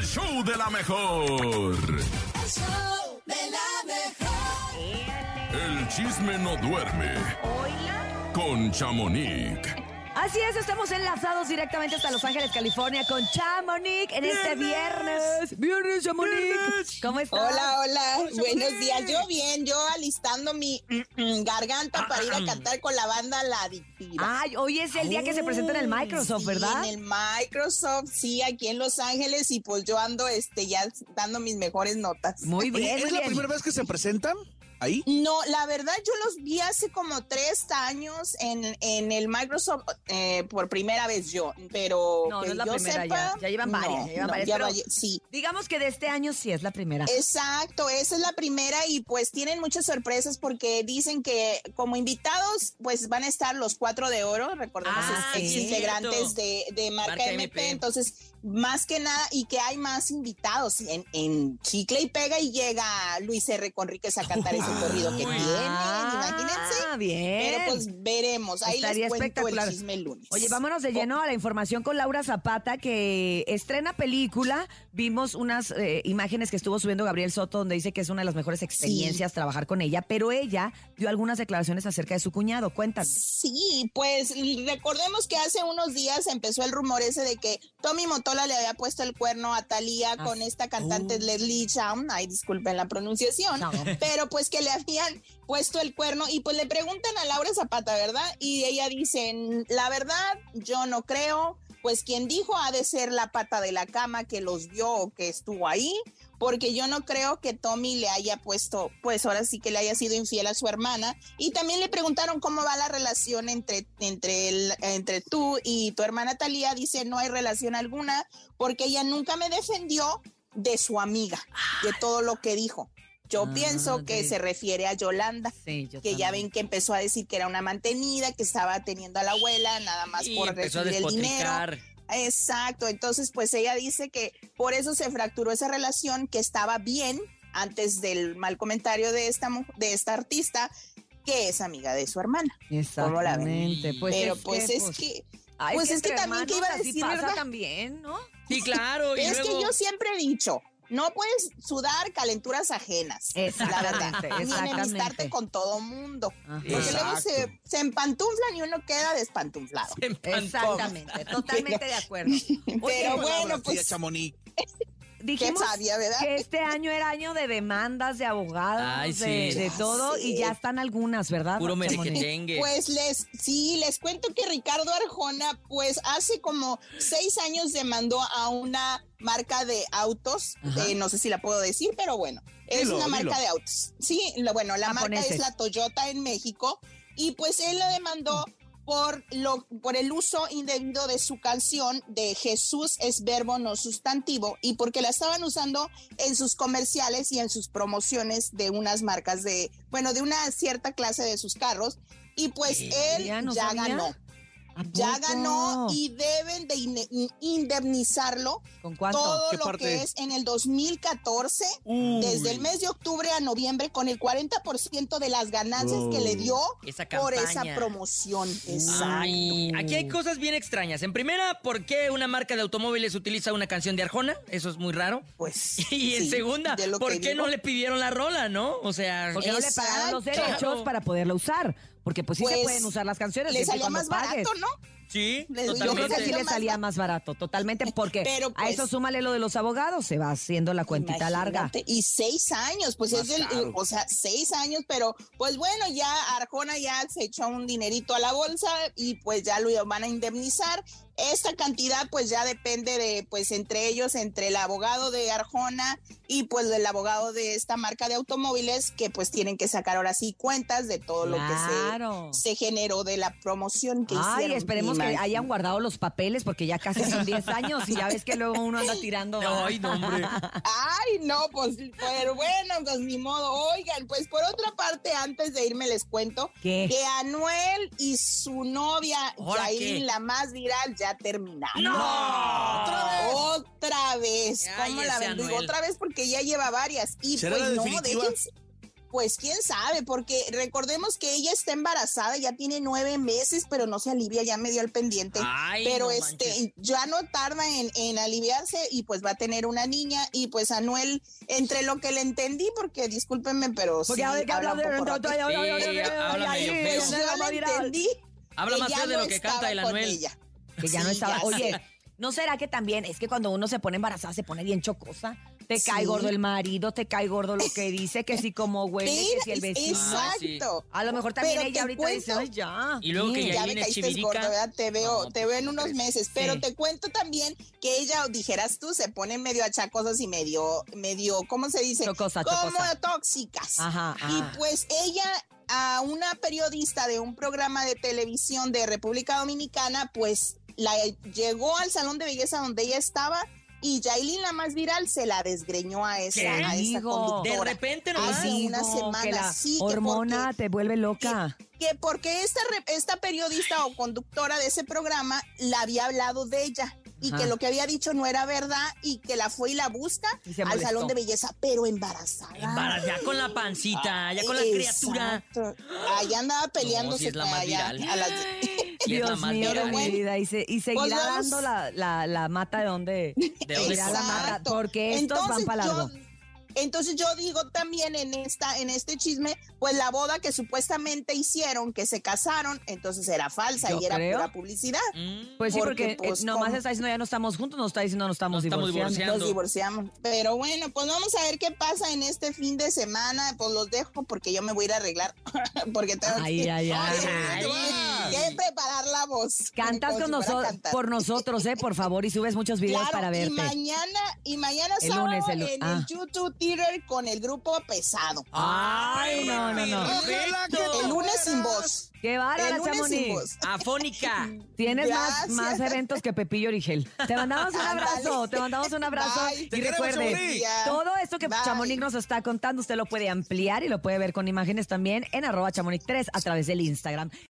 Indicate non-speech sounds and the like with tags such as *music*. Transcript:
el show de la mejor. El show de la mejor. El chisme no duerme Oiga. con Chamonix. Así es, estamos enlazados directamente hasta Los Ángeles, California con Chamonix en este viernes. Viernes, Chamonix. ¿Cómo estás? Hola, hola, buenos días. Yo bien, yo alistando mi mm, mm, garganta para ir a cantar con la banda La Adictiva. Ay, hoy es el día que se presenta en el Microsoft, Sí, ¿verdad? En el Microsoft, sí, aquí en Los Ángeles y pues yo ando este ya dando mis mejores notas. Muy bien, ¿Es muy la primera vez que se presentan ahí? No, la verdad yo los vi hace como tres años en, en el Microsoft eh, por primera vez yo, pero No, no es la yo primera sepa, ya. Ya llevan varias, no, ya llevan no, varias, ya pero- vaya- sí. Digamos que de este año sí es la primera. Exacto, esa es la primera y pues tienen muchas sorpresas porque dicen que como invitados pues van a estar los cuatro de oro, recordemos Ah, ex sí. integrantes de, de Marca, Marca MP, MP. entonces más que nada y que hay más invitados en, en Chicle y Pega y llega Luis R. Conríquez a cantar *laughs* ese corrido que tienen, imagínense. Bien. Pero pues veremos, ahí Estaría les cuento espectacular. el chisme el lunes. Oye, vámonos de lleno a la información con Laura Zapata, que estrena película. Vimos unas eh, imágenes que estuvo subiendo Gabriel Soto, donde dice que es una de las mejores experiencias trabajar con ella, pero ella dio algunas declaraciones acerca de su cuñado. Cuéntanos. Sí, pues recordemos que hace unos días empezó el rumor ese de que Tommy Motola le había puesto el cuerno a Thalía Ah, con esta cantante uh. Leslie Chown, ay disculpen la pronunciación, No. pero pues que le habían puesto el cuerno y pues le preguntan a Laura Zapata, ¿verdad? Y ella dice, la verdad, yo no creo, pues quien dijo ha de ser la pata de la cama que los vio o que estuvo ahí, porque yo no creo que Tommy le haya puesto, pues ahora sí que le haya sido infiel a su hermana. Y también le preguntaron cómo va la relación entre, entre, entre tú y tu hermana Talía. Dice, no hay relación alguna, porque ella nunca me defendió de su amiga, de todo lo que dijo. Yo Ah, pienso que de- se refiere a Yolanda. Sí, yo Que ya ven que empezó a decir que era una mantenida, que estaba teniendo a la abuela nada más Y por recibir el dinero. Exacto, entonces pues ella dice que por eso se fracturó esa relación, que estaba bien antes del mal comentario de esta, de esta artista, que es amiga de su hermana. Exactamente. Pues Pero es pues que, es pues, que, ay, pues es que también, ¿qué hermanos iba a decir, pasa verdad? también, ¿no? Sí, claro. y es luego- que yo siempre he dicho, no puedes sudar calenturas ajenas, la verdad, Exactamente, ni enemistarte con todo mundo, Ajá. porque luego se, se empantuflan y uno queda empantó. Exactamente, totalmente de acuerdo. *laughs* Pero bueno, pues Chamonix. *laughs* dijimos sabia, ¿verdad? que este año era año de demandas, de abogados, Ay, de, sí. de todo, Sí. y ya están algunas, ¿verdad? Puro. Pues les, sí, les cuento que Ricardo Arjona, pues hace como seis años demandó a una marca de autos, eh, no sé si la puedo decir, pero bueno, es Dilo, una marca dilo. de autos. Sí, lo- bueno, la marca es la Toyota en México y pues él la demandó por lo por el uso indebido de su canción de Jesús es verbo no sustantivo y porque la estaban usando en sus comerciales y en sus promociones de unas marcas de bueno de una cierta clase de sus carros y pues él Ya no ya ganó. ¿A ya ganó y deben de ine- indemnizarlo ¿Con cuánto? todo ¿Qué lo parte? que es en el 2014 Uy. desde el mes de octubre a noviembre con el 40% de las ganancias que le dio Esa por esa promoción. Exacto. Ay, aquí hay cosas bien extrañas. En primera, ¿por qué una marca de automóviles utiliza una canción de Arjona? Eso es muy raro. Pues. *laughs* Y en sí, segunda, ¿por qué digo. no le pidieron la rola, no? O sea, Porque no le pagaron los derechos para poderla usar. Porque pues sí se Pues, pueden usar las canciones. Le salía más barato, ¿no? Sí, yo creo que sí le salía más barato, totalmente, porque Pero, a pues, eso súmale lo de los abogados, se va haciendo la cuentita larga. Y seis años, pues Más es el, caro. o sea, seis años, pero pues bueno, ya Arjona ya se echó un dinerito a la bolsa y pues ya lo van a indemnizar. Esta cantidad pues ya depende de, pues entre ellos, entre el abogado de Arjona y pues el abogado de esta marca de automóviles que pues tienen que sacar ahora sí cuentas de todo Claro. lo que se, se generó de la promoción que Ay, hicieron. esperemos que hayan guardado los papeles porque ya casi son 10 años y ya ves que luego uno anda tirando. Ay, no, hombre. Ay, no, pues, pero bueno, pues ni modo. Oigan, pues por otra parte, antes de irme les cuento ¿Qué? que Anuel y su novia, ¿Ahora Yailin, qué? la más viral, ya terminaron. ¡No! Otra vez. Ay, ¿Cómo la ese ven? Digo, Anuel. otra vez porque ya lleva varias. Y ¿Será pues no, definitiva? déjense. Pues quién sabe, porque recordemos que ella está embarazada, ya tiene nueve meses, pero no se alivia, ya me dio el pendiente. Ay, pero no este, manches. ya no tarda en, en aliviarse y pues va a tener una niña. Y pues Anuel, entre lo que le entendí, porque discúlpenme, pero Porque sí, habla entendí. Habla más de lo que canta el Anuel. ella. Que ya no estaba. ya Oye. ¿no será que también es que cuando uno se pone embarazada se pone bien chocosa? Te cae gordo el marido, te cae gordo lo que dice, que si como huele, que si el vecino. Ah, sí. Exacto. A lo mejor también Pero ella ahorita dice, cuento- ay, ya. Y luego que sí". ya ya me viene caíste chivirica. gordo, ¿verdad? Te veo, No, te veo en ¿cómo unos meses, pero Sí. te cuento también que ella, dijeras tú, se pone medio achacosos y medio, medio, ¿cómo se dice? Chocosa, Como chocosa. tóxicas. Ajá, Y pues ella, a una periodista de un programa de televisión de República Dominicana, pues la llegó al salón de belleza donde ella estaba y Yailin, la más viral, se la desgreñó a esa, ¿Qué? a esa Digo. De conductora. repente nomás. sí. una semana, que la sí, que hormona porque- te vuelve loca. que porque esta, periodista o conductora de ese programa la había hablado de ella y Ajá. que lo que había dicho no era verdad y que la fue y la busca Y al salón de belleza, pero embarazada. Embara- ya con la pancita, ya con la criatura. Allá andaba peleándose si es la más allá a las- Dios mío de mi vida. Y, se- y seguirá pues dando la, la, la mata de donde. ¿De la mata, porque estos van para largo. yo- Entonces yo digo también en esta, en este chisme, pues la boda que supuestamente hicieron, que se casaron, entonces era falsa Yo y era creo. pura publicidad. Mm. Pues sí, porque, porque, pues, eh, nomás ¿cómo? está diciendo ya no estamos juntos, no está diciendo no estamos Nos estamos divorciando. divorciando. Nos divorciamos. Pero bueno, pues vamos a ver qué pasa en este fin de semana. Pues los dejo porque yo me voy a ir a arreglar. *laughs* porque tengo Ay, que, *laughs* ay, ay. Ay. que preparar la voz. Cantas con nosotros, por nosotros, eh, por favor, y subes muchos videos Claro, para y verte. mañana, y mañana El sábado lunes, el en ah. el YouTube Theater con el grupo Pesado. Ay, no, no, no. Perfecto. el lunes sin voz. Qué El bárbara, lunes sin Chamonix. voz. Afónica. *laughs* Tienes más, más eventos que Pepillo Origel. Te mandamos un abrazo, te mandamos un abrazo. Bye. Y Te recuerde, todo esto que Bye. Chamonix nos está contando, usted lo puede ampliar y lo puede ver con imágenes también en arroba chamonix3 a través del Instagram.